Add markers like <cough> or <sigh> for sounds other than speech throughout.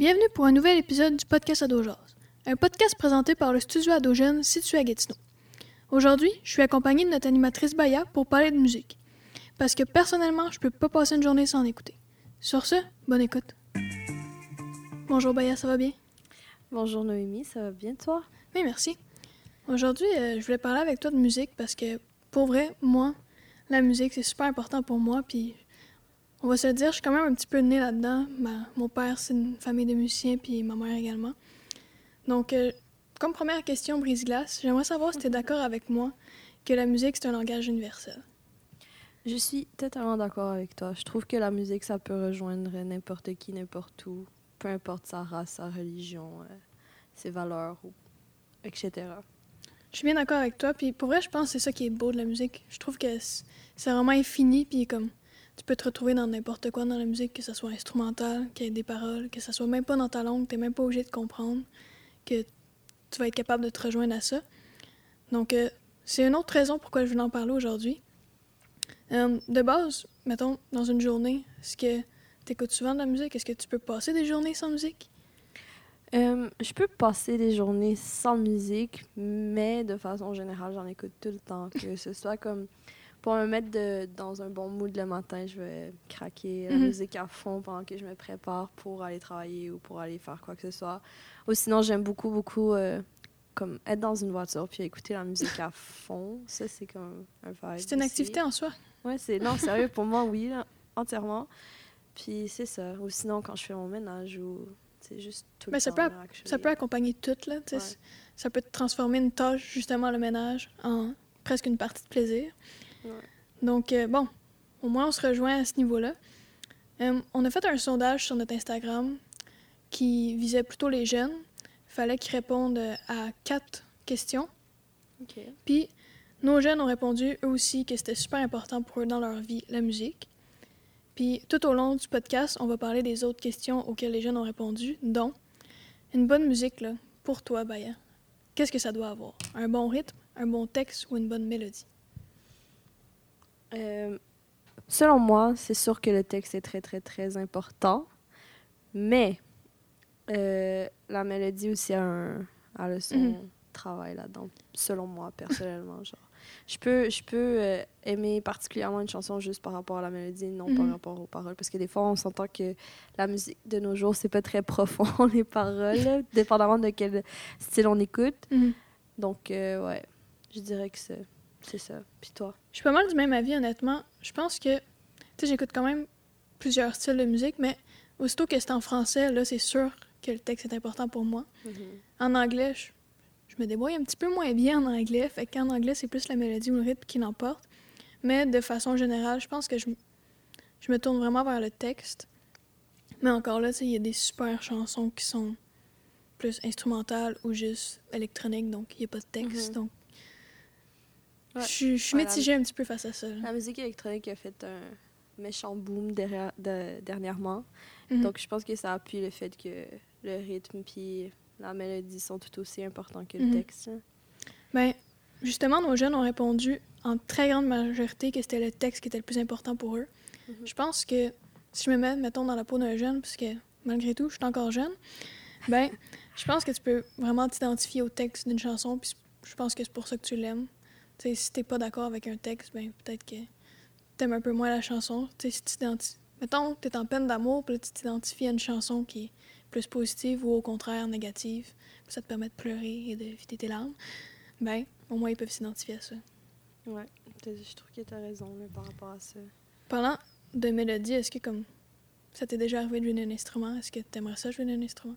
Bienvenue pour un nouvel épisode du podcast Adojaz, un podcast présenté par le studio Adogène situé à Gatineau. Aujourd'hui, je suis accompagnée de notre animatrice Baya pour parler de musique, parce que personnellement, je peux pas passer une journée sans écouter. Sur ce, bonne écoute. Bonjour Baya, ça va bien? Bonjour Noémie, ça va bien toi? Oui, merci. Aujourd'hui, euh, je voulais parler avec toi de musique parce que, pour vrai, moi, la musique, c'est super important pour moi. Puis, on va se le dire, je suis quand même un petit peu née là-dedans. Ma- mon père, c'est une famille de musiciens, puis ma mère également. Donc, euh, comme première question, brise-glace, j'aimerais savoir si tu es d'accord avec moi que la musique, c'est un langage universel. Je suis totalement d'accord avec toi. Je trouve que la musique, ça peut rejoindre n'importe qui, n'importe où, peu importe sa race, sa religion, euh, ses valeurs, ou- etc. Je suis bien d'accord avec toi, puis pour vrai, je pense que c'est ça qui est beau de la musique. Je trouve que c'est vraiment infini, puis comme tu peux te retrouver dans n'importe quoi dans la musique, que ce soit instrumental, qu'il y ait des paroles, que ça soit même pas dans ta langue, t'es même pas obligé de comprendre, que tu vas être capable de te rejoindre à ça. Donc, euh, c'est une autre raison pourquoi je voulais en parler aujourd'hui. Euh, de base, mettons, dans une journée, est-ce que tu écoutes souvent de la musique? Est-ce que tu peux passer des journées sans musique? Euh, je peux passer des journées sans musique, mais de façon générale, j'en écoute tout le temps. Que ce soit comme pour me mettre de- dans un bon mood le matin, je vais craquer la Mhm. musique à fond pendant que je me prépare pour aller travailler ou pour aller faire quoi que ce soit. Ou sinon, j'aime beaucoup, beaucoup euh, comme être dans une voiture puis écouter la musique à <laughs> fond. Ça, c'est comme un vibe. C'est une aussi. activité en soi. Ouais, c'est non, sérieux, pour moi, oui, là, entièrement. Puis c'est ça. Ou sinon, quand je fais mon ménage ou c'est juste tout le ça temps. peut là. Ça peut accompagner tout, là. Ouais. Ça peut transformer une tâche, justement, le ménage, en presque une partie de plaisir. Ouais. Donc, euh, bon, au moins, on se rejoint à ce niveau-là. Euh, on a fait un sondage sur notre Instagram qui visait plutôt les jeunes. Il fallait qu'ils répondent à quatre questions. Puis, nos jeunes ont répondu, eux aussi, que c'était super important pour eux dans leur vie, la musique. Puis, tout au long du podcast, on va parler des autres questions auxquelles les jeunes ont répondu, dont une bonne musique, là, pour toi, Baya. Qu'est-ce que ça doit avoir? Un bon rythme, un bon texte ou une bonne mélodie? Euh, selon moi, c'est sûr que le texte est très, très, très important. Mais euh, la mélodie aussi a, un, a le son Mhm. travail là-dedans, selon moi, personnellement. <laughs> genre. Je peux, je peux euh, aimer particulièrement une chanson juste par rapport à la mélodie, non par Mhm. rapport aux paroles. Parce que des fois, on s'entend que la musique de nos jours, c'est pas très profond, <laughs> les paroles, dépendamment de quel style on écoute. Donc, euh, ouais, je dirais que c'est c'est ça. Puis toi? Je suis pas mal du même avis, honnêtement. Je pense que, tu sais, j'écoute quand même plusieurs styles de musique, mais aussitôt que c'est en français, là, c'est sûr que le texte est important pour moi. En anglais, je, je me débrouille un petit peu moins bien en anglais, fait qu'en anglais, c'est plus la mélodie ou le rythme qui l'emporte. Mais de façon générale, je pense que je, me tourne vraiment vers le texte. Mais encore là, tu sais, il y a des super chansons qui sont plus instrumentales ou juste électroniques, donc il n'y a pas de texte. Mhm. Donc, Ouais. je suis- Ouais, mitigée un petit peu face à ça. La musique électronique a fait un méchant boom derrière- de- dernièrement. Mhm. Donc, je pense que ça appuie le fait que le rythme puis la mélodie sont tout aussi importants que le Mhm. texte. hein. Ben, justement, nos jeunes ont répondu en très grande majorité que c'était le texte qui était le plus important pour eux. Mhm. Je pense que si je me mets, mettons, dans la peau d'un jeune, puisque malgré tout, je suis encore jeune, ben, je pense que tu peux vraiment t'identifier au texte d'une chanson, puis je pense que c'est pour ça que tu l'aimes. Tu sais, si t'es pas d'accord avec un texte, ben, peut-être que t'aimes un peu moins la chanson. Tu sais, si tu t'identi- Mettons, t'es en peine d'amour, puis tu t'identifies à une chanson qui est plus positive ou au contraire négative, puis ça te permet de pleurer et de vider tes larmes, ben, au moins, ils peuvent s'identifier à ça. Ouais, t'as- je trouve que tu as raison là, par rapport à ça. Parlant de mélodie, est-ce que comme ça t'est déjà arrivé de jouer d'un instrument? Est-ce que t'aimerais ça jouer d'un instrument?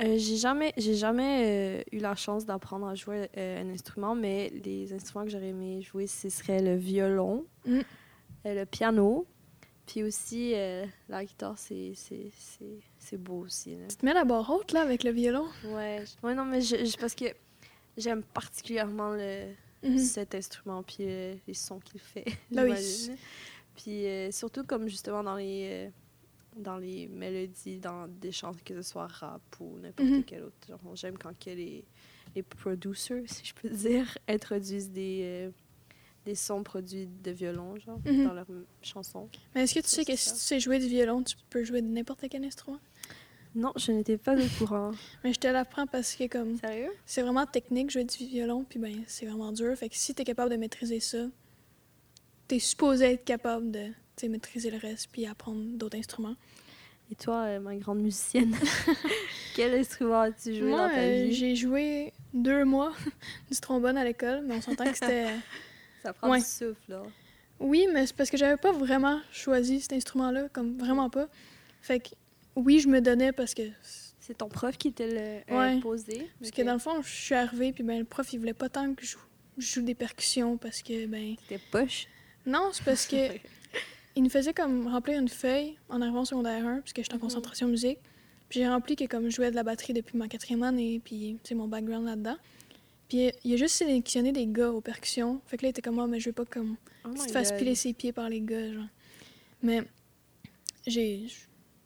Euh, j'ai jamais, j'ai jamais euh, eu la chance d'apprendre à jouer euh, un instrument, mais les instruments que j'aurais aimé jouer, ce serait le violon, Mm. le piano, puis aussi la guitare, c'est, c'est, c'est, c'est beau aussi. là. Tu te mets la barre haute, là, avec le violon? Ouais, ouais, non, mais je, je- parce que j'aime particulièrement le, Mhm. cet instrument, puis les sons qu'il fait. <laughs> Ben oui. Puis surtout comme justement dans les, dans les mélodies, dans des chansons, que ce soit rap ou n'importe Mhm. quel autre genre. J'aime quand que les, les producers, si je peux <laughs> dire, introduisent des, euh, des sons produits de violon, genre, Mhm. dans leurs chansons. Mais est-ce que tu sais que si tu sais jouer du violon, tu peux jouer de n'importe quel instrument? Non, je n'étais pas au courant. <laughs> Mais je te l'apprends parce que comme Sérieux? c'est vraiment technique jouer du violon, puis ben c'est vraiment dur. Fait que si t'es capable de maîtriser ça, t'es supposé être capable de tu maîtriser le reste puis apprendre d'autres instruments. Et toi, euh, ma grande musicienne, <laughs> quel instrument as-tu joué Moi, dans ta euh, vie? j'ai joué deux mois <laughs> du trombone à l'école, mais on s'entend que c'était. <laughs> Ça prend ouais. du souffle, là. Oui, mais c'est parce que j'avais pas vraiment choisi cet instrument-là, comme vraiment pas. Fait que oui, je me donnais parce que C'est ton prof qui te l'a Ouais. imposé? parce que dans le fond, je suis arrivée puis ben le prof il voulait pas tant que je joue, je joue des percussions parce que ben T'étais poche? non, c'est parce que il nous faisait comme remplir une feuille en arrivant au secondaire 1 puisque j'étais en Mhm. concentration musique. Puis j'ai rempli que comme je jouais de la batterie depuis ma quatrième année puis sais mon background là-dedans. Puis il a juste sélectionné des gars aux percussions. Fait que là il était comme moi mais je veux pas comme Oh tu te fasses piler ses pieds par les gars, genre. Mais j'ai.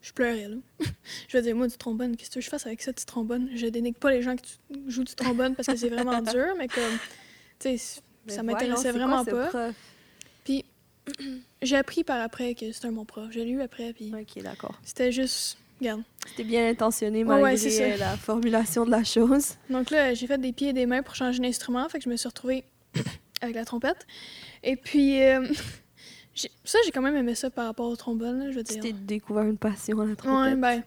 je- pleurais, là. <laughs> je veux dire, moi, du trombone, qu'est-ce que je fasse avec ça, du trombone? Je dénigre pas les gens qui jouent du trombone parce que c'est vraiment <laughs> dur, mais comme. Tu sais, ça m'intéressait c'est vraiment pas. Puis <clears throat> j'ai appris par après que c'était un bon prof. J'ai lu après, puis Ok, d'accord. c'était juste. Regarde. C'était bien intentionné Ouais, malgré ouais, euh, la formulation de la chose. Donc là, j'ai fait des pieds et des mains pour changer d'instrument, fait que je me suis retrouvée <coughs> avec la trompette. Et puis. euh, <laughs> ça, j'ai quand même aimé ça par rapport au trombone, là, je veux Tu dire. t'es découvert une passion à la Ouais, trompette. ben,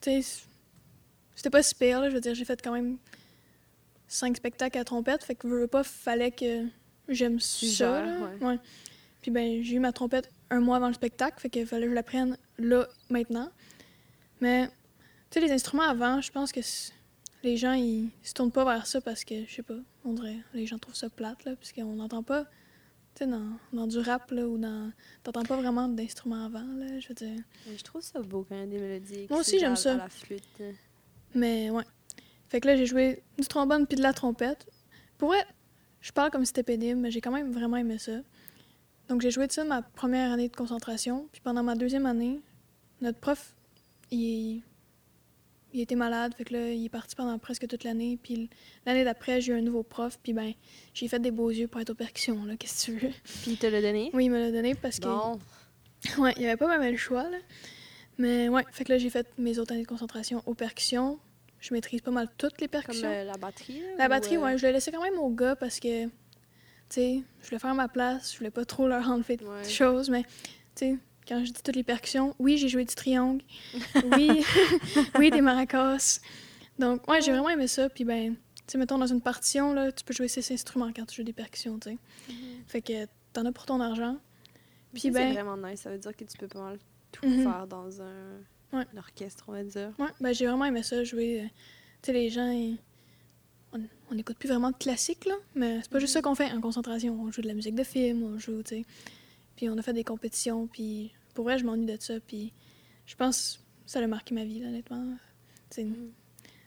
tu sais, c'était pas super, là. Je veux dire, j'ai fait quand même cinq spectacles à trompette, fait que veux, veux pas, fallait que j'aime ça. là. ouais. Puis ben, j'ai eu ma trompette un mois avant le spectacle, fait qu'il fallait que je la prenne là, maintenant. Mais, tu sais, les instruments avant, je pense que les gens, ils se tournent pas vers ça parce que, je sais pas, on dirait, les gens trouvent ça plate, là, parce qu'on n'entend pas, tu sais, dans, dans du rap, là, ou dans. T'entends pas vraiment d'instruments avant, là, je veux dire. Mais Je trouve ça beau quand il y a des mélodies. Moi aussi, j'aime ça. à la flûte. Mais ouais. Fait que là, j'ai joué du trombone puis de la trompette. Pour vrai, je parle comme si c'était pénible, mais j'ai quand même vraiment aimé ça. Donc j'ai joué de ça ma première année de concentration. Puis pendant ma deuxième année, notre prof, il, il était malade. Fait que là, il est parti pendant presque toute l'année. Puis l'année d'après, j'ai eu un nouveau prof. Puis ben, j'ai fait des beaux yeux pour être aux percussions, là. Qu'est-ce que tu veux? Puis il te l'a donné? Oui, il me l'a donné parce que... Bon. <laughs> Ouais, il n'y avait pas vraiment le choix, là. Mais ouais, fait que là, j'ai fait mes autres années de concentration aux percussions. Je maîtrise pas mal toutes les Comme percussions. euh, la batterie? La batterie, euh, ouais, je l'ai laissé quand même aux gars parce que, sais, je voulais faire ma place, je voulais pas trop leur enlever de Ouais. choses, mais, tu sais, quand je dis toutes les percussions, oui, j'ai joué du triangle, <laughs> oui, <laughs> oui, des maracas. Donc, ouais, j'ai vraiment aimé ça, puis ben, tu sais, mettons, dans une partition, là, tu peux jouer six instruments quand tu joues des percussions, tu sais. Mhm. Fait que t'en as pour ton argent. Puis ça, c'est ben, vraiment nice. Ça veut dire que tu peux pas mal tout Mhm. faire dans un, Ouais. un orchestre, on va dire. ouais, ben, j'ai vraiment aimé ça, jouer. euh, tu sais, les gens, ils- on n'écoute plus vraiment de classique, là, mais c'est pas juste ça qu'on fait en concentration. On joue de la musique de film, on joue, tu sais. Puis on a fait des compétitions, puis pour vrai, je m'ennuie de ça, puis je pense que ça a marqué ma vie, là, honnêtement. Mhm.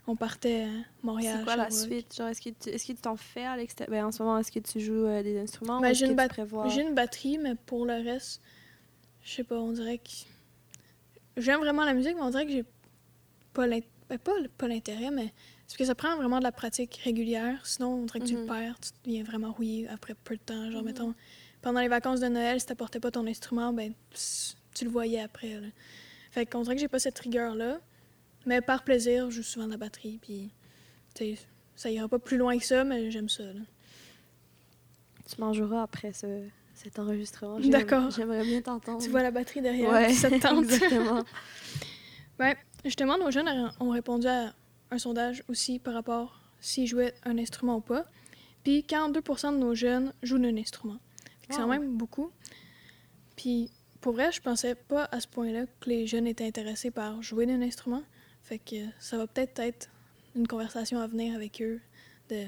On partait à Montréal. C'est quoi la suite? Genre, est-ce que tu est-ce que tu t'en fais à l'extérieur? Ben, en ce moment, est-ce que tu joues euh, des instruments Ben, ou j'ai une tu bat- prévois... J'ai une batterie, mais pour le reste, je sais pas, on dirait que. J'aime vraiment la musique, mais on dirait que j'ai pas ben, pas, pas l'intérêt, mais parce que ça prend vraiment de la pratique régulière. Sinon, on dirait que tu le Mhm. perds, tu deviens vraiment rouillé après peu de temps. Genre, Mhm. mettons, pendant les vacances de Noël, si t'apportais pas ton instrument, ben, pss, tu le voyais après. Là. Fait qu'on dirait que j'ai pas cette rigueur-là. Mais par plaisir, je joue souvent de la batterie, puis, tu sais, ça ira pas plus loin que ça, mais j'aime ça. Là. Tu m'en joueras après ce, cet enregistrement. D'accord. J'aimerais bien t'entendre. Tu vois la batterie derrière, Ouais, ça te tente. <laughs> exactement. <laughs> Justement, nos jeunes a- ont répondu à un sondage aussi par rapport s'ils jouaient un instrument ou pas. Puis 42 de nos jeunes jouent d'un instrument. C'est quand même beaucoup. Puis pour vrai, je pensais pas à ce point-là que les jeunes étaient intéressés par jouer d'un instrument. Fait que ça va peut-être être une conversation à venir avec eux de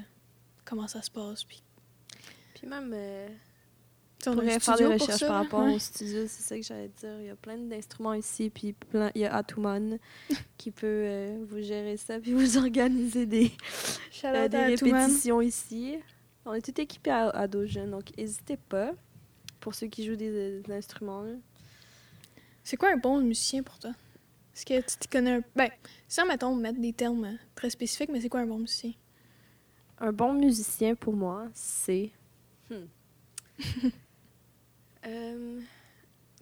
comment ça se passe. Puis Puis même, euh, a un pourrait faire des studio recherches ça, par rapport Ouais. au studio, c'est ça que j'allais dire. Il y a plein d'instruments ici, puis plein... il y a Atuman <laughs> qui peut euh, vous gérer ça, puis vous <laughs> organiser des, euh, des répétitions ici. On est tout équipés à, à dos jeunes, donc n'hésitez pas pour ceux qui jouent des, des instruments. C'est quoi un bon musicien pour toi? Est-ce que tu t'y connais un... Ben, sans, mettons, mettre des termes euh, très spécifiques, mais c'est quoi un bon musicien? Un bon musicien pour moi, c'est. Hmm. <laughs> Euh,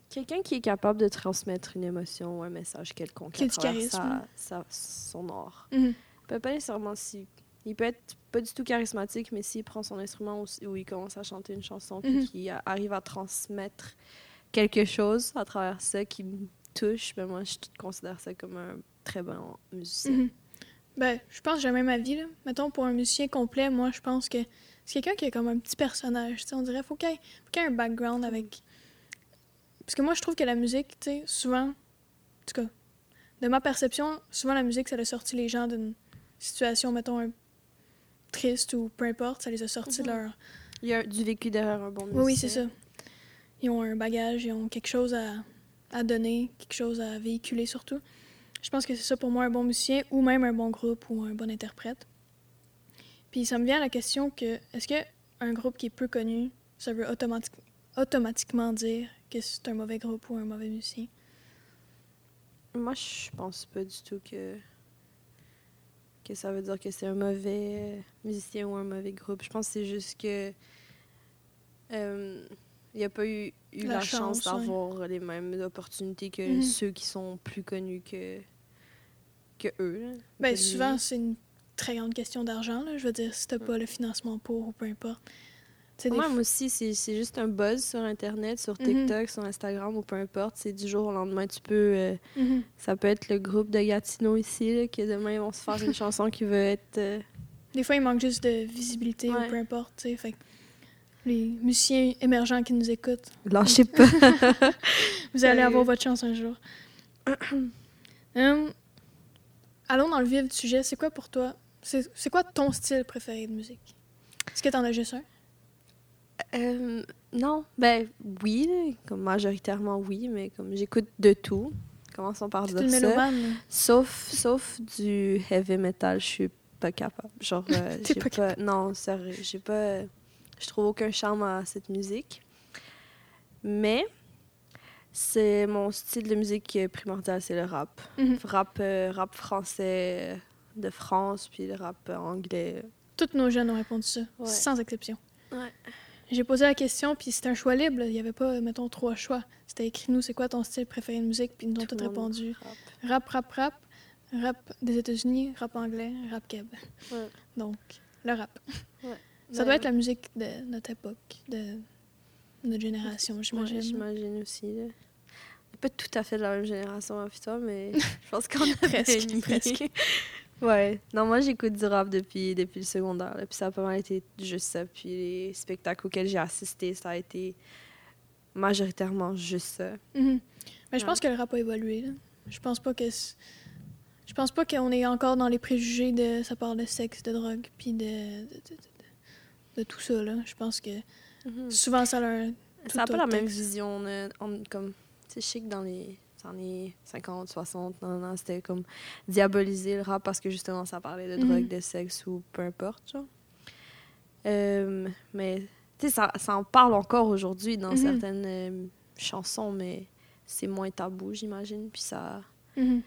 Quelqu'un qui est capable de transmettre une émotion ou un message quelconque Qui a à du travers charisme. sa, sa- son art. Mhm. peut pas nécessairement si. Il peut être pas du tout charismatique, mais s'il prend son instrument ou, il commence à chanter une chanson puis Mhm. qu'il a- arrive à transmettre quelque chose à travers ça qui me touche, ben moi je considère ça comme un très bon musicien. Mhm. Ben, je pense que j'ai même avis. Là. Mettons, pour un musicien complet, moi, je pense que c'est quelqu'un qui est comme un petit personnage. tu sais, On dirait faut qu'il ait- faut qu'il y ait un background avec. Parce que moi, je trouve que la musique, tu sais, souvent, en tout cas, de ma perception, souvent la musique, ça a sorti les gens d'une situation, mettons, un- triste ou peu importe, ça les a sortis de Mhm. leur. Il y a du vécu derrière un bon musicien. Oui, oui, c'est ça. Ils ont un bagage, ils ont quelque chose à, à donner, quelque chose à véhiculer surtout. Je pense que c'est ça pour moi un bon musicien ou même un bon groupe ou un bon interprète. Puis ça me vient à la question que est-ce que un groupe qui est peu connu, ça veut automatique- automatiquement dire que c'est un mauvais groupe ou un mauvais musicien? Moi, je pense pas du tout que que ça veut dire que c'est un mauvais musicien ou un mauvais groupe. Je pense que c'est juste que euh, il n'y a pas eu, eu La la, chance, chance, ouais. d'avoir les mêmes opportunités que Mhm. ceux qui sont plus connus que que eux. Ben que souvent lui. c'est une très grande question d'argent là, je veux dire si t'as pas le financement pour ou peu importe. Des moi, f- moi aussi, c'est c'est juste un buzz sur Internet, sur Mhm. TikTok, sur Instagram ou peu importe. C'est du jour au lendemain. Tu peux. euh, Mhm. ça peut être le groupe de Gatineau ici, là, que demain ils vont se faire une <laughs> chanson qui veut être. euh, Des fois, il manque juste de visibilité Ouais. ou peu importe, tu sais. Fait les musiciens émergents qui nous écoutent, Lâchez <laughs> pas. vous allez Sérieux. avoir votre chance un jour. <clears throat> Hum, allons dans le vif du sujet. C'est quoi pour toi? C'est quoi ton style préféré de musique? Est-ce que t'en as juste un? Euh, non, ben oui, comme majoritairement oui, mais comme j'écoute de tout. Commençons par dire ça. Sauf, sauf du heavy metal, je suis pas capable. Genre, euh, <laughs> T'es j'ai pas pas, non, sérieux, j'ai pas, je trouve aucun charme à cette musique. Mais c'est mon style de musique primordial, c'est le rap. Mhm. Rap, euh, rap français de France, puis le rap euh, anglais. Toutes nos jeunes ont répondu ça, Ouais. sans exception. Ouais. J'ai posé la question, puis c'était un choix libre. Il n'y avait pas, mettons, trois choix. C'était écrit, nous, c'est quoi ton style préféré de musique? Puis ils nous ont tous répondu. rap. Rap, rap, rap. Des États-Unis, rap anglais, rap keb. Ouais. Donc, le rap. Ça doit être la musique de notre époque, de notre génération, Ouais, j'imagine. j'imagine aussi. Là. On n'est pas tout à fait de la même génération, hein, puis toi, mais <laughs> je pense qu'on a Presque, mis. presque. <laughs> Ouais. Non, moi, j'écoute du rap depuis, depuis le secondaire. là, Puis ça a pas mal été juste ça. Puis les spectacles auxquels j'ai assisté, ça a été majoritairement juste ça. Mhm. Mais je pense que le rap a évolué. là. Je pense pas que. Je pense pas qu'on est encore dans les préjugés de. Ça parle de sexe, de drogue, puis de- de- de tout ça, là. Je pense que souvent, ça a un. Ça n'a pas la même vision. on on- comme, tu sais, je sais que dans les années 50, 60, non, non, c'était comme diaboliser le rap parce que justement, ça parlait de Mhm. drogue, de sexe ou peu importe, genre. Euh, mais, tu sais, ça, ça en parle encore aujourd'hui dans Mhm. certaines euh, chansons, mais c'est moins tabou, j'imagine. Puis ça... Mhm.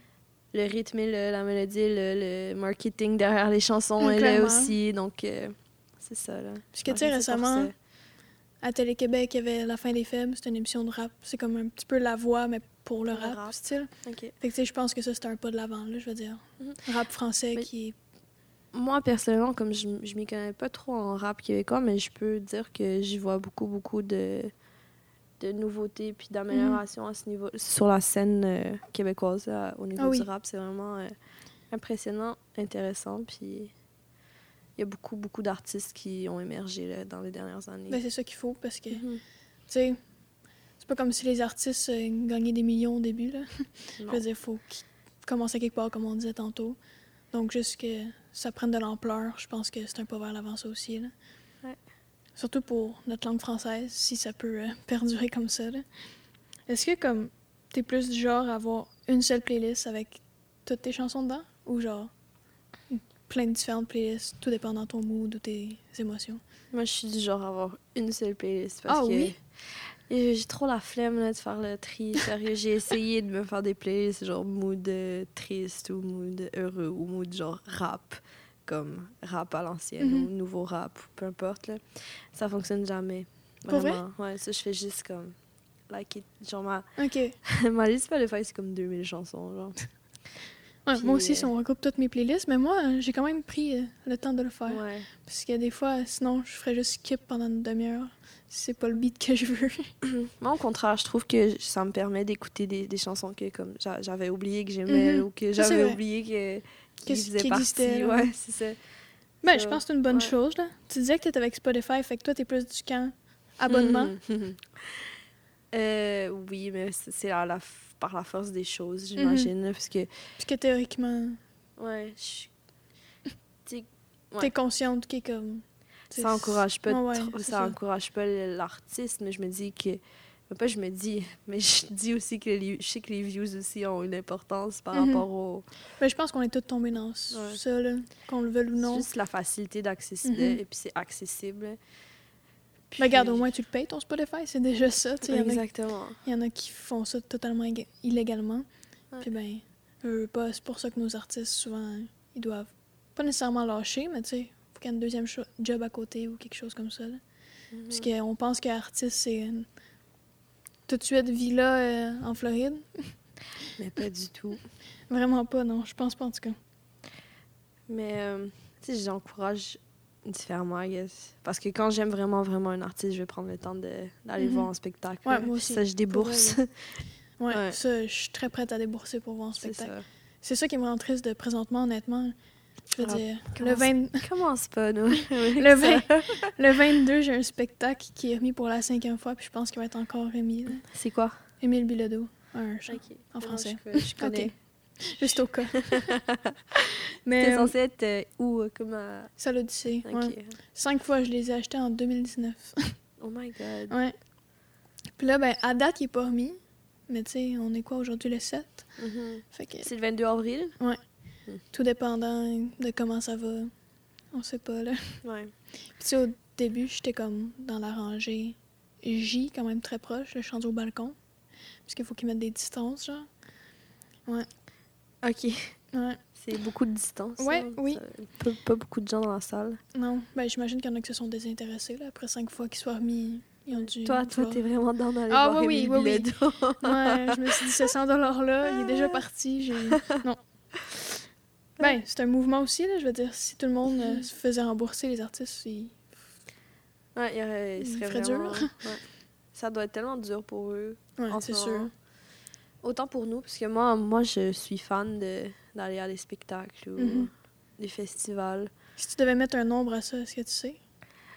Le rythme, et le- la mélodie, le, le marketing derrière les chansons, Mm, elle est clairement. aussi. Donc, euh, c'est ça, là. Parce que, tu sais, c'est récemment. À Télé-Québec, il y avait La fin des faibles. C'était une émission de rap. C'est comme un petit peu la voix, mais pour le rap, rap. style. Fait que, je pense que ça, c'est un pas de l'avant, là, je veux dire. Mhm. Rap français Mais- qui est. Moi, personnellement, comme je, je m'y connais pas trop en rap québécois, mais je peux dire que j'y vois beaucoup, beaucoup de, de nouveautés puis d'améliorations à ce niveau, sur la scène euh, québécoise là, au niveau Ah oui. du rap. C'est vraiment euh, impressionnant, intéressant, puis il y a beaucoup, beaucoup d'artistes qui ont émergé là, dans les dernières années. Ben, c'est ça qu'il faut, parce que, tu Mhm. sais, c'est pas comme si les artistes euh, gagnaient des millions au début, là. Je Non. veux dire, il faut qu'ils commencent à quelque part, comme on disait tantôt. Donc, juste que ça prenne de l'ampleur, je pense que c'est un pas vers l'avant, ça aussi. Là. Ouais. Surtout pour notre langue française, si ça peut euh, <laughs> perdurer comme ça. là. Est-ce que, comme, t'es plus du genre à avoir une seule playlist avec toutes tes chansons dedans? Ou genre, plein de différentes playlists, tout dépendant de ton mood ou tes émotions? Moi, je suis du genre à avoir une seule playlist parce Ah que oui? j'ai trop la flemme là, de faire le tri. Sérieux, j'ai essayé de me faire des playlists genre mood euh, triste ou mood heureux ou mood genre rap, comme rap à l'ancienne Mhm. ou nouveau rap, peu importe. Là. Ça fonctionne jamais. Pour vrai? Vraiment. Ouais, ça, je fais juste comme liké. Genre, ma, OK. <laughs> ma liste Spotify, c'est comme 2000 chansons, genre. <laughs> Ouais, Puis, moi aussi, euh, si on regroupe toutes mes playlists, mais moi, euh, j'ai quand même pris euh, le temps de le faire. Ouais. Parce que des fois, sinon, je ferais juste skip pendant une demi-heure. C'est pas le beat que je veux. <laughs> <coughs> Moi, au contraire, je trouve que ça me permet d'écouter des, des chansons que comme j'a- j'avais oublié que j'aimais Mhm. ou que j'avais oublié que, qui partie. Ouais, c'est ça. Ben, je pense que c'est une bonne ouais. chose, là. Tu disais que t'étais avec Spotify, fait que toi, t'es plus du camp abonnement. Mhm. <laughs> Euh, oui, mais c'est c'est la par la force des choses, j'imagine. là, Parce que, Puisque théoriquement, ouais, je- <laughs> Ouais. t'es consciente qu'il est comme. ça encourage pas, Ouais, ouais, trop- c'est ça ça. encourage pas l'artiste, mais je me dis que. Pas je me dis, <laughs> mais je dis aussi que les, je sais que les views aussi ont une importance par Mhm. rapport au. Ben, je pense qu'on est tous tombés dans Ouais. ça. Qu'on le veuille ou C'est non. juste la facilité d'accéder Mhm. et puis c'est accessible. Puis- Ben, regarde, au moins, tu le payes ton Spotify, c'est déjà ça. tu sais, Il y, en a- Exactement. il y en a qui font ça totalement illéga- illégalement. Ouais. Puis, ben, eux, pas, c'est pour ça que nos artistes, souvent, ils doivent pas nécessairement lâcher, mais tu sais, faut qu'il y ait un deuxième job à côté ou quelque chose comme ça. Là. Mhm. Parce qu'on pense qu'artiste, c'est une- tout de suite villa euh, en Floride. <laughs> Mais pas du tout. Vraiment pas, non. Je pense pas, en tout cas. Mais, euh, tu sais, j'encourage différemment, I guess. Parce que quand j'aime vraiment, vraiment un artiste, je vais prendre le temps d'aller Mhm. voir en spectacle. Ouais, moi aussi, Ça, je débourse. <laughs> Ouais, Ouais. ça, je suis très prête à débourser pour voir un spectacle. ça. C'est ça qui me rend triste de présentement, honnêtement. Je veux Ah, dire, le, 20 Commence pas, nous. <laughs> le, 20 le 22, j'ai un spectacle qui est remis pour la cinquième fois, puis je pense qu'il va être encore remis. C'est quoi? Émile Bilodeau, un chant, en Non, français. Je, <laughs> je connais. <laughs> Juste au cas. T'es <laughs> Mais euh, censé être euh, où? euh, Comme à... ça l'Odyssée. Ok. ouais. Cinq fois, je les ai achetés en 2019. <laughs> Oh my God. ouais. Puis là, ben, à date, il est pas remis. Mais tu sais, on est quoi aujourd'hui, le 7? Mhm. Fait que C'est le 22 avril? tout dépendant de comment ça va, on sait pas, là. Ouais. Puis tu sais, au début, j'étais comme dans la rangée J, quand même très proche. Là, je suis rendue au balcon. Parce qu'il faut qu'ils mettent des distances, genre. Ok. Ouais. C'est beaucoup de distance. Ouais, hein. oui. Pas, pas beaucoup de gens dans la salle. Non, ben j'imagine qu'il y en a qui se sont désintéressés, là. Après cinq fois qu'ils soient remis, ils ont dû... Toi, toi, t'es vraiment dans d'aller Ah, voir oui, oui, oui. Ouais, je me suis dit, ce 100 $-là, il est déjà parti. J'ai... Non. Ben, c'est un mouvement aussi, là. Je veux dire, si tout le monde euh, se faisait rembourser les artistes, ils... Ouais, il, y aurait, il Il serait ferait dur. vraiment... ouais. Ça doit être tellement dur pour eux. Ouais, ce c'est sûr. Autant pour nous, parce que moi, moi je suis fan de, d'aller à des spectacles ou Mhm. des festivals. Si tu devais mettre un nombre à ça, est-ce que tu sais?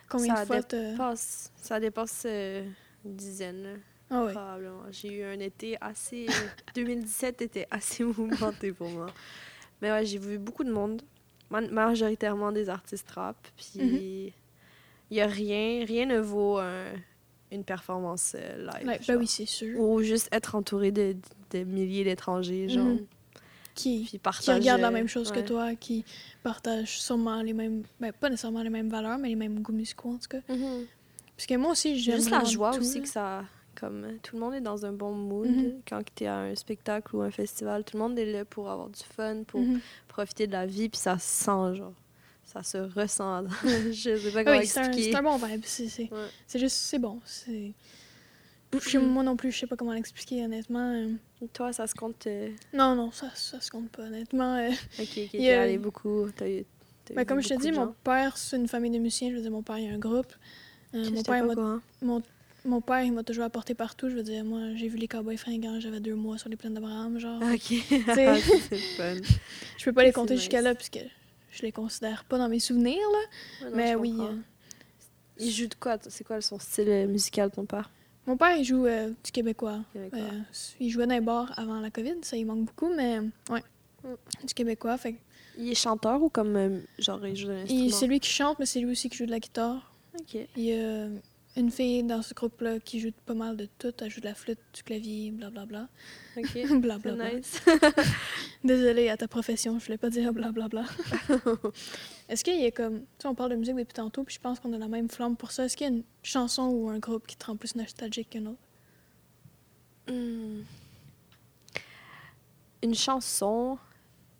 Combien Ça de fois t'as... Passe, ça dépasse euh, une dizaine, Ah probablement. J'ai eu un été assez... <laughs> 2017 était assez <laughs> mouvementé pour moi. Mais ouais, j'ai vu beaucoup de monde, ma- majoritairement des artistes rap, puis Mhm. il y a rien, rien ne vaut un- une performance euh, live. Ouais, ben oui, c'est sûr. Ou juste être entouré de, de milliers d'étrangers, genre. Mhm. Qui, Puis qui partager. regardent la même chose ouais. que toi, qui partagent sûrement les mêmes... Ben, pas nécessairement les mêmes valeurs, mais les mêmes goûts musicaux, en tout cas. Mhm. Parce que moi aussi, j'aime Juste la joie tout, aussi là. que ça. Comme tout le monde est dans un bon mood Mhm. quand tu es à un spectacle ou un festival. Tout le monde est là pour avoir du fun, pour Mhm. profiter de la vie, puis ça se sent, genre. Ça se ressent. <laughs> Je sais pas Ah comment oui, expliquer. c'est un bon vibe. C'est, Ouais. juste, c'est bon. C'est... Moi non plus, je sais pas comment l'expliquer, honnêtement. euh. Toi, ça se compte. euh, Non, non, ça, ça se compte pas, honnêtement. euh. Ok, ok, Il t'es y a- allé beaucoup. T'as Ben, comme je te dis, mon père, c'est une famille de musiciens. Je veux dire, mon père, il a un groupe. Euh, mon, père, mon, mon père, il m'a toujours apporté partout. Je veux dire, moi, j'ai vu les cowboys fringants, j'avais deux mois sur les plaines d'Abraham, genre. Ok. <laughs> Ah, c'est fun. <laughs> Je peux pas les compter nice. jusqu'à là, puisque je les considère pas dans mes souvenirs, là. Non, mais oui. euh, Il joue de quoi? C'est quoi son style euh, musical, ton père? Mon père, il joue euh, du québécois. Québécois. Euh, il jouait dans les bars avant la COVID, ça, il manque beaucoup, mais ouais, Mm. du québécois. Fait Il est chanteur ou comme genre il joue d'un il- instrument c'est lui qui chante, mais c'est lui aussi qui joue de la guitare. Ok. Il une fille dans ce groupe-là qui joue pas mal de tout. Elle joue de la flûte, du clavier, blablabla. Ok. <laughs> Blablabla. nice. <laughs> Désolée à ta profession, je voulais pas dire blablabla. <laughs> Est-ce qu'il y a comme. Tu sais, on parle de musique depuis tantôt, puis je pense qu'on a la même flamme pour ça. Est-ce qu'il y a une chanson ou un groupe qui te rend plus nostalgique qu'un autre? Hmm. Une chanson,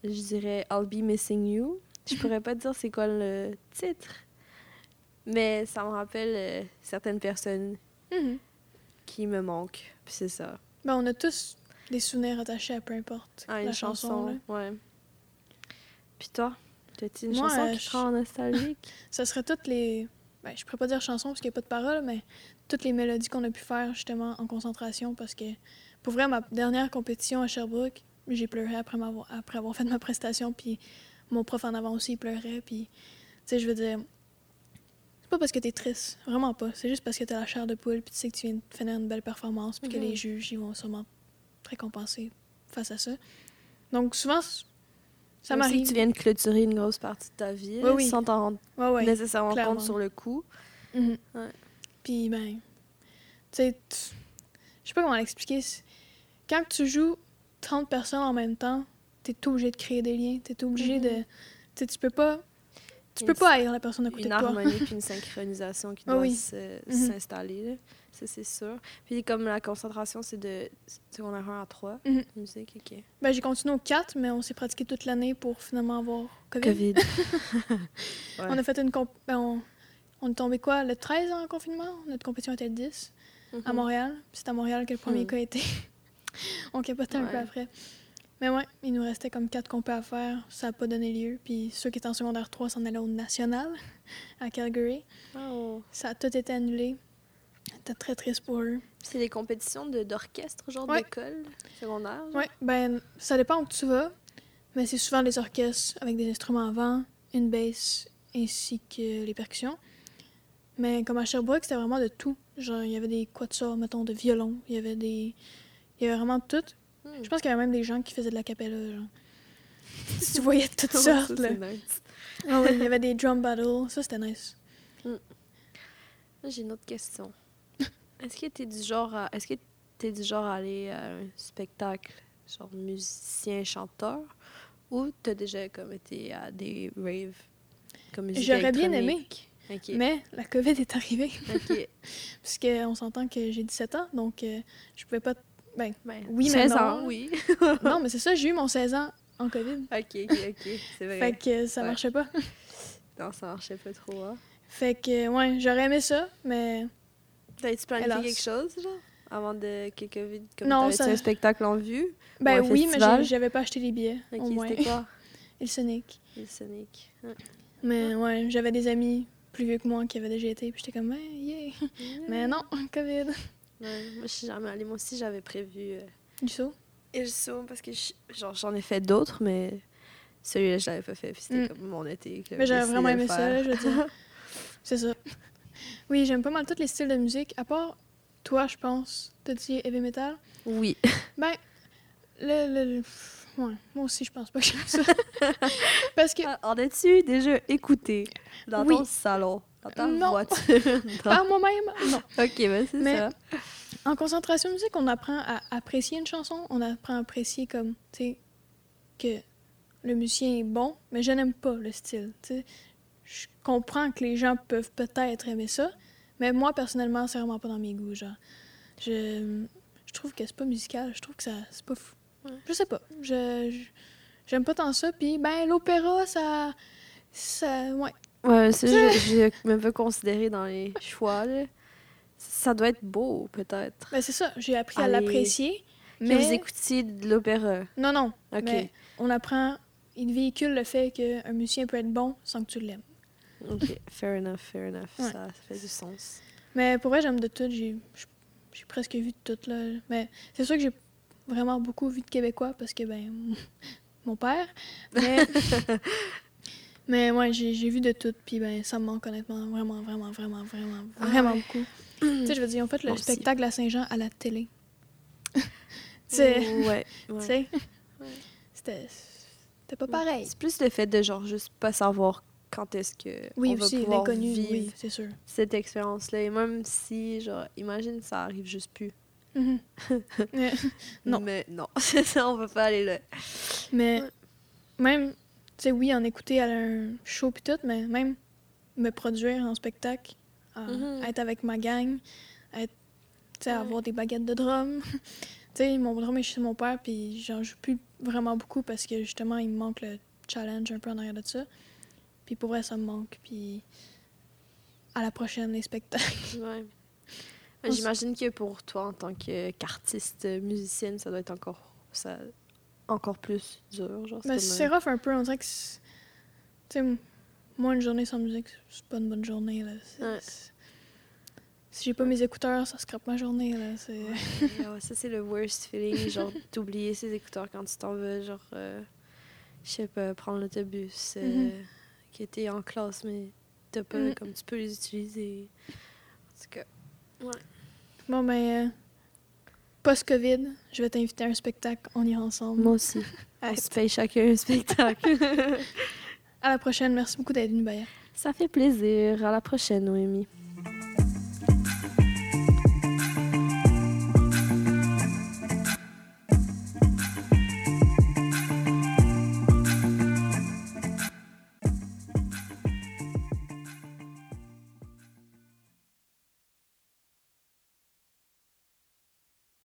je dirais I'll Be Missing You. Je pourrais pas te dire c'est quoi le titre, mais ça me rappelle euh, certaines personnes Mhm. qui me manque. Puis c'est ça. Ben, on a tous des souvenirs attachés à peu importe Ah, la une chanson. chanson, là. ouais. Puis toi, t'as-tu une Moi, chanson euh, qui te je- rend nostalgique? <laughs> Ça serait toutes les... Ben, je pourrais pas dire chansons parce qu'il n'y a pas de paroles, mais toutes les mélodies qu'on a pu faire justement en concentration parce que, pour vrai, ma dernière compétition à Sherbrooke, j'ai pleuré après, m'avoir- après avoir fait ma prestation, puis mon prof en avant aussi, il pleurait, puis, tu sais, je veux dire, pas parce que t'es triste, vraiment pas. C'est juste parce que t'as la chair de poule, puis tu sais que tu viens de finir une belle performance, puis que Mhm. les juges, ils vont sûrement te récompenser face à ça. Donc, souvent, ça m'arrive. tu viens de clôturer une grosse partie de ta vie, Oui, là, oui. sans t'en rendre nécessairement clairement. compte sur le coup. Mhm. Ouais. Puis, ben, tu sais, tu- je sais pas comment l'expliquer. Quand tu joues 30 personnes en même temps, t'es obligé de créer des liens. T'es obligé Mhm. de. Tu sais, tu peux pas. Tu Une peux pas haïr la personne à côté Une de toi. harmonie puis une <laughs> synchronisation qui Ah doit oui. Mhm. s'installer. Ça, c'est sûr. Puis comme la concentration, c'est de secondaire 1 à 3, Mhm. musique, OK. Ben, j'ai continué au 4, mais on s'est pratiqué toute l'année pour finalement avoir COVID. COVID. <laughs> On a fait une comp... ben, on... on est tombé quoi, le 13 en confinement? Notre compétition était le 10 à Mhm. Montréal. C'est à Montréal que le premier Hmm. cas a été. <laughs> on capotait un peu Ouais. après. Mais ouais, il nous restait comme quatre compés à faire. Ça n'a pas donné lieu. Puis ceux qui étaient en secondaire 3 s'en allaient au national à Calgary. Oh. Ça a tout été annulé. C'était très triste pour eux. C'est les compétitions de- d'orchestre, genre Ouais. d'école secondaire? Ouais, ben, ça dépend où tu vas. Mais c'est souvent des orchestres avec des instruments avant, une basse ainsi que les percussions. Mais comme à Sherbrooke, c'était vraiment de tout. Genre, il y avait des quatuors, mettons, de violon. Il y avait des. Il y avait vraiment tout. Hmm. Je pense qu'il y avait même des gens qui faisaient de la capella, genre. <laughs> tu voyais de toutes <laughs> sortes, là. nice. Ah oui, il y avait des drum battles. Ça, c'était nice. Moi, J'ai une autre question. <laughs> Est-ce que t'es du genre à... Est-ce que t'es du genre à aller à un spectacle, genre musicien, chanteur, ou t'as déjà comme été à des raves comme musique J'aurais bien aimé. Mais la COVID est arrivée. Ok. Puisqu'on s'entend que j'ai 17 ans, donc euh, je pouvais pas. Ben, Ben, Oui, mais 16 non. ans, oui. <laughs> non, mais c'est ça, j'ai eu mon 16 ans en COVID. ok, ok, ok. C'est vrai. Fait que ça Ouais. marchait pas. <laughs> Non, ça marchait pas trop, hein. Fait que, ouais, j'aurais aimé ça, mais T'as-tu planifié quelque chose, genre? Avant de que COVID... Comme Non, ça- un spectacle en vue? Ben oui, mais festival? j'ai- j'avais pas acheté les billets, Ok, au moins. c'était quoi? <laughs> Le Sonic. Le Sonic. Ouais. Mais ouais, j'avais des amis plus vieux que moi qui avaient déjà été, puis j'étais comme, hey, yeah. Mais non, COVID. Ouais, moi, je suis jamais allée. Moi aussi, j'avais prévu... euh, Du saut? Et je saute parce que j'en ai fait d'autres, mais celui-là, je l'avais pas fait. Puis c'était Mm. comme mon été. que Mais j'avais vraiment le aimé ça, faire. je veux dire. <laughs> C'est ça. Oui, j'aime pas mal tous les styles de musique, à part toi, je pense. T'as dit heavy metal? Oui. Ben, le, le, le- Ouais, moi aussi, je pense pas que j'aime ça. <laughs> Parce que, Ah, En as-tu déjà écouté dans Oui. ton salon, dans ta Non. voiture? <laughs> Dans- par moi-même, non. Ok, ben c'est ça. En concentration musique, on apprend à apprécier une chanson, on apprend à apprécier comme, tu sais, que le musicien est bon, mais je n'aime pas le style, tu sais. Je comprends que les gens peuvent peut-être aimer ça, mais moi, personnellement, c'est vraiment pas dans mes goûts, genre. Je, je trouve que c'est pas musical, je trouve que ça, c'est pas fou. Ouais. Je sais pas, je, je- j'aime pas tant ça, puis ben, l'opéra, ça, ça, ouais. Ouais, ça, <laughs> je, je me veux considérer dans les choix, là. Ça doit être beau, peut-être. Ben, c'est ça, j'ai appris à l'apprécier, Que mais... vous écoutiez de l'opéra. Non, non, Ok. Mais on apprend, il véhicule le fait qu'un musicien peut être bon sans que tu l'aimes. Ok, fair enough, fair enough. Ouais. Ça, ça fait du sens. Mais pour vrai, j'aime de tout. J'ai j'ai presque vu de tout. Là. Mais c'est sûr que j'ai vraiment beaucoup vu de Québécois parce que, ben, <laughs> mon père. Mais, <laughs> mais ouais, j'ai j'ai vu de tout. Puis, ben, ça me manque honnêtement vraiment, vraiment, vraiment, vraiment, Ah vraiment ouais. beaucoup. Tu sais, je veux dire, ils ont fait le Moi aussi. spectacle à Saint-Jean à la télé. <laughs> tu sais, Ouais, <laughs> tu ouais. sais, Ouais. c'était c'était pas pareil. C'est plus le fait de genre juste pas savoir quand est-ce que Oui, on va aussi, pouvoir l'inconnu, vivre oui, c'est sûr. cette expérience-là. Et même si, genre, imagine ça arrive juste plus. <laughs> Mhm. Mais- Non. Mais non, c'est ça, on peut pas aller là. Mais Ouais. même, tu sais, oui, en écouter à un show pis tout, mais même me produire en spectacle, euh, Mhm. être avec ma gang, être, Ouais. avoir des baguettes de drum. <laughs> mon drum est chez mon père, puis j'en joue plus vraiment beaucoup parce que justement, il me manque le challenge un peu en arrière de ça. Puis pour vrai, ça me manque. Puis à la prochaine, les spectacles. Ouais. <laughs> J'imagine que pour toi, en tant qu'artiste, musicienne, ça doit être encore, ça, encore plus dur. Genre, Ben, c'est rough un peu, on dirait que. Moi, une journée sans musique, c'est pas une bonne journée, là. Ouais. Si j'ai pas mes écouteurs, ça scrape ma journée, là. Ouais, <laughs> ouais, ça, c'est le worst feeling, genre, <laughs> d'oublier ses écouteurs quand tu t'en vas, genre, euh, je sais pas, prendre l'autobus, euh, Mhm. qui était en classe, mais t'as pas, Mhm. comme tu peux les utiliser. En tout cas, Bon, ben. euh, Post-Covid, je vais t'inviter à un spectacle, on ira ensemble. moi aussi. <laughs> On se paye chacun un spectacle. À la prochaine, merci beaucoup venu, Baya. ça fait plaisir. À la prochaine, Noémie.